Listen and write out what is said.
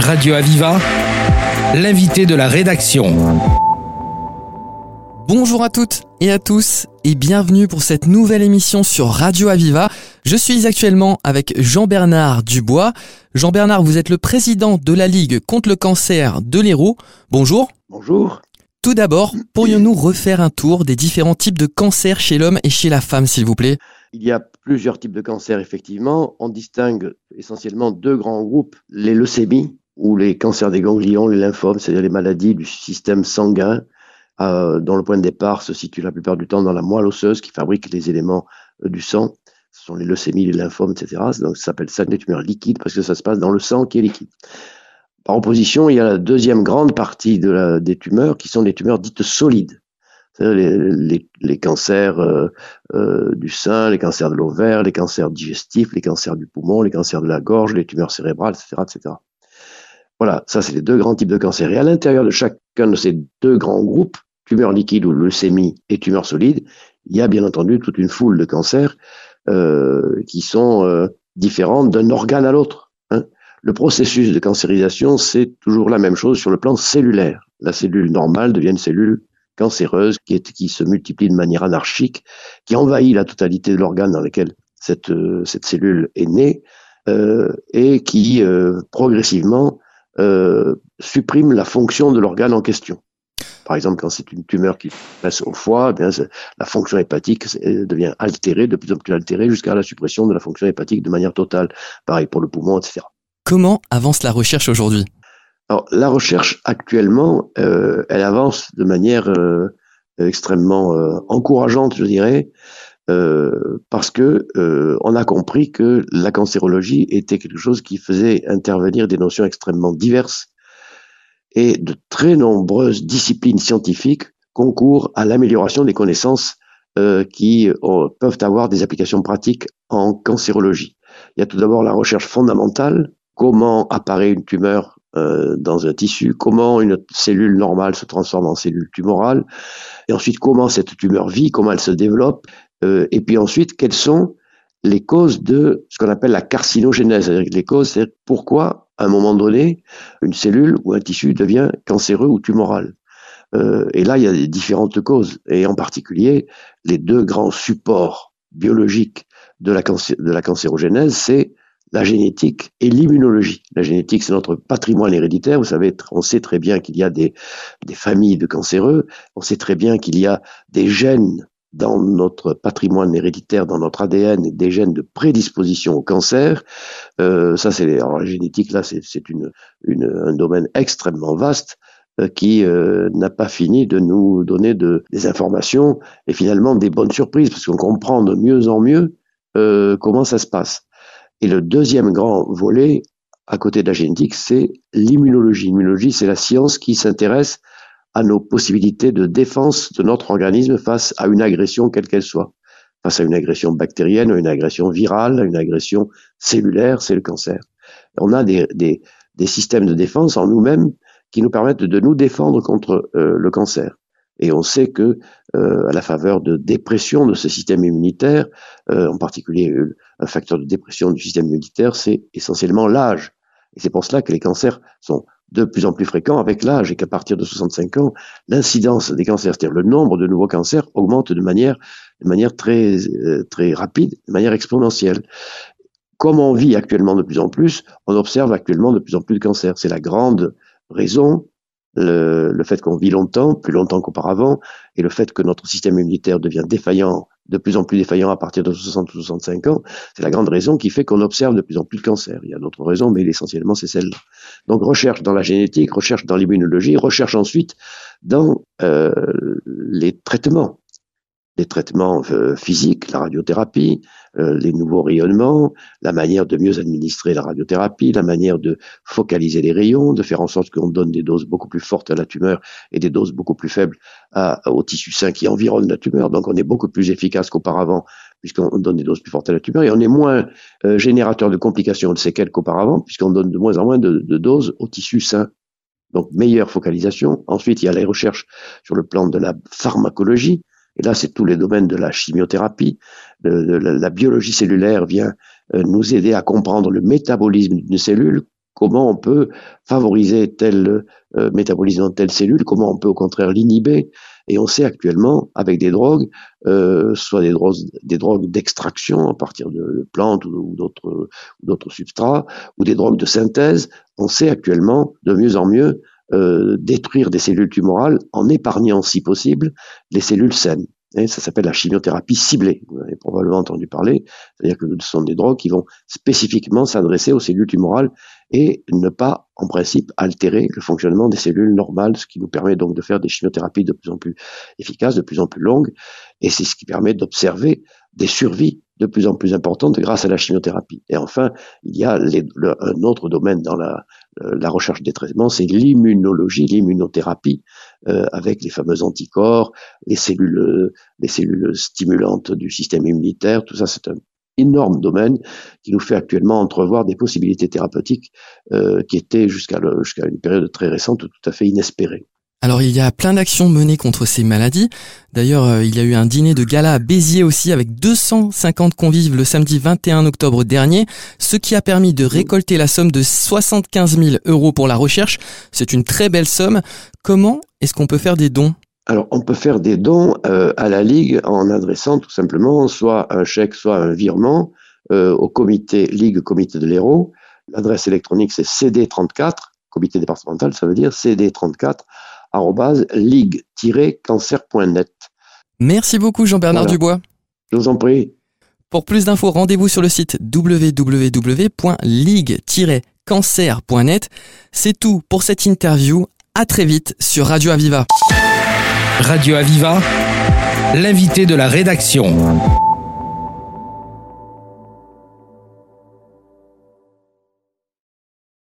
Radio Aviva, l'invité de la rédaction. Bonjour à toutes et à tous et bienvenue pour cette nouvelle émission sur Radio Aviva. Je suis actuellement avec Jean-Bernard Dubois. Jean-Bernard, vous êtes le président de la Ligue contre le cancer de l'Hérault. Bonjour. Bonjour. Tout d'abord, pourrions-nous refaire un tour des différents types de cancers chez l'homme et chez la femme, s'il vous plaît? Il y a plusieurs types de cancers, effectivement. On distingue essentiellement deux grands groupes, les leucémies, ou les cancers des ganglions, les lymphomes, c'est-à-dire les maladies du système sanguin, euh, dont le point de départ se situe la plupart du temps dans la moelle osseuse qui fabrique les éléments euh, du sang. Ce sont les leucémies, les lymphomes, etc. Donc ça s'appelle ça des tumeurs liquides parce que ça se passe dans le sang qui est liquide. Par opposition, il y a la deuxième grande partie des tumeurs qui sont des tumeurs dites solides. Les, les, les, cancers euh, euh, du sein, les cancers de l'ovaire, les cancers digestifs, les cancers du poumon, les cancers de la gorge, les tumeurs cérébrales, etc. etc. Voilà, ça c'est les deux grands types de cancers. Et à l'intérieur de chacun de ces deux grands groupes, tumeurs liquides ou leucémie et tumeurs solides, il y a bien entendu toute une foule de cancers euh, qui sont euh, différentes d'un organe à l'autre le processus de cancérisation, c'est toujours la même chose sur le plan cellulaire. La cellule normale devient une cellule cancéreuse qui, se multiplie de manière anarchique, qui envahit la totalité de l'organe dans lequel cette, euh, cellule est née euh, et qui progressivement supprime la fonction de l'organe en question. Par exemple, quand c'est une tumeur qui passe au foie, eh bien, la fonction hépatique devient altérée, de plus en plus altérée, jusqu'à la suppression de la fonction hépatique de manière totale. Pareil pour le poumon, etc. Comment avance la recherche aujourd'hui? Alors, la recherche actuellement, euh, elle avance de manière euh, extrêmement euh, encourageante, je dirais, euh, parce que euh, on a compris que la cancérologie était quelque chose qui faisait intervenir des notions extrêmement diverses et de très nombreuses disciplines scientifiques concourent à l'amélioration des connaissances euh, qui peuvent avoir des applications pratiques en cancérologie. Il y a tout d'abord la recherche fondamentale. Comment apparaît une tumeur dans un tissu, comment une cellule normale se transforme en cellule tumorale, et ensuite comment cette tumeur vit, comment elle se développe, euh, et puis ensuite quelles sont les causes de ce qu'on appelle la carcinogénèse, c'est-à-dire les causes, c'est pourquoi à un moment donné une cellule ou un tissu devient cancéreux ou tumoral. Euh, et là, il y a différentes causes, et en particulier les deux grands supports biologiques de la, cancérogénèse, c'est la génétique et l'immunologie. La génétique, c'est notre patrimoine héréditaire. Vous savez, on sait très bien qu'il y a des familles de cancéreux. On sait très bien qu'il y a des gènes dans notre patrimoine héréditaire, dans notre ADN, des gènes de prédisposition au cancer. Euh, ça, c'est la génétique. Là, c'est une, une, un domaine extrêmement vaste euh, qui euh, n'a pas fini de nous donner de, des informations et finalement des bonnes surprises, parce qu'on comprend de mieux en mieux euh, comment ça se passe. Et le deuxième grand volet, à côté de la génétique, c'est l'immunologie. L'immunologie, c'est la science qui s'intéresse à nos possibilités de défense de notre organisme face à une agression quelle qu'elle soit. Face à une agression bactérienne, une agression virale, une agression cellulaire, c'est le cancer. On a des, des, des, systèmes de défense en nous-mêmes qui nous permettent de nous défendre contre euh, le cancer. Et on sait que, euh, à la faveur de dépression de ce système immunitaire, euh, en particulier un facteur de dépression du système immunitaire, c'est essentiellement l'âge. Et c'est pour cela que les cancers sont de plus en plus fréquents avec l'âge et qu'à partir de 65 ans, l'incidence des cancers, c'est-à-dire le nombre de nouveaux cancers, augmente de manière, de manière très, euh, très rapide, de manière exponentielle. Comme on vit actuellement de plus en plus, on observe actuellement de plus en plus de cancers. C'est la grande raison le, le, fait qu'on vit longtemps, plus longtemps qu'auparavant, et le fait que notre système immunitaire devient défaillant de plus en plus défaillant à partir de 60 ou 65 ans, c'est la grande raison qui fait qu'on observe de plus en plus de cancer. Il y a d'autres raisons, mais essentiellement c'est celle-là. Donc recherche dans la génétique, recherche dans l'immunologie, recherche ensuite dans euh, les traitements les traitements euh, physiques, la radiothérapie, euh, les nouveaux rayonnements, la manière de mieux administrer la radiothérapie, la manière de focaliser les rayons, de faire en sorte qu'on donne des doses beaucoup plus fortes à la tumeur et des doses beaucoup plus faibles à, au tissu sain qui environne la tumeur. Donc on est beaucoup plus efficace qu'auparavant puisqu'on donne des doses plus fortes à la tumeur et on est moins euh, générateur de complications de séquelles qu'auparavant puisqu'on donne de moins en moins de, de doses au tissu sain. Donc meilleure focalisation. Ensuite, il y a les recherches sur le plan de la pharmacologie et là, c'est tous les domaines de la chimiothérapie. La, biologie cellulaire vient euh, nous aider à comprendre le métabolisme d'une cellule, comment on peut favoriser tel euh, métabolisme dans telle cellule, comment on peut au contraire l'inhiber? Et on sait actuellement, avec des drogues, euh, soit des drogues, d'extraction à partir de plantes ou d'autres substrats, ou des drogues de synthèse, on sait actuellement de mieux en mieux euh, détruire des cellules tumorales en épargnant, si possible, les cellules saines. Et ça s'appelle la chimiothérapie ciblée. Vous avez probablement entendu parler. C'est-à-dire que ce sont des drogues qui vont spécifiquement s'adresser aux cellules tumorales et ne pas, en principe, altérer le fonctionnement des cellules normales, ce qui nous permet donc de faire des chimiothérapies de plus en plus efficaces, de plus en plus longues. Et c'est ce qui permet d'observer des survies de plus en plus importantes grâce à la chimiothérapie. Et enfin, il y a un autre domaine dans la, la recherche des traitements, c'est l'immunologie, l'immunothérapie, euh, avec les fameux anticorps, les cellules, les cellules stimulantes du système immunitaire. Tout ça, c'est un énorme domaine qui nous fait actuellement entrevoir des possibilités thérapeutiques euh, qui étaient jusqu'à jusqu'à une période très récente tout à fait inespérées. Alors il y a plein d'actions menées contre ces maladies. D'ailleurs, euh, il y a eu un dîner de gala à Béziers aussi avec 250 convives le samedi 21 octobre dernier, ce qui a permis de récolter la somme de 75 000 euros pour la recherche. C'est une très belle somme. Comment est-ce qu'on peut faire des dons? Alors, on peut faire des dons euh, à la Ligue en adressant tout simplement soit un chèque, soit un virement euh, au comité Ligue Comité de l'Héros. L'adresse électronique, c'est CD34, comité départemental, ça veut dire CD34 ligue-cancer.net. Merci beaucoup Jean-Bernard Dubois. Je vous en prie. Pour plus d'infos, rendez-vous sur le site www.ligue-cancer.net. C'est tout pour cette interview. À très vite sur Radio Aviva. Radio Aviva, l'invité de la rédaction.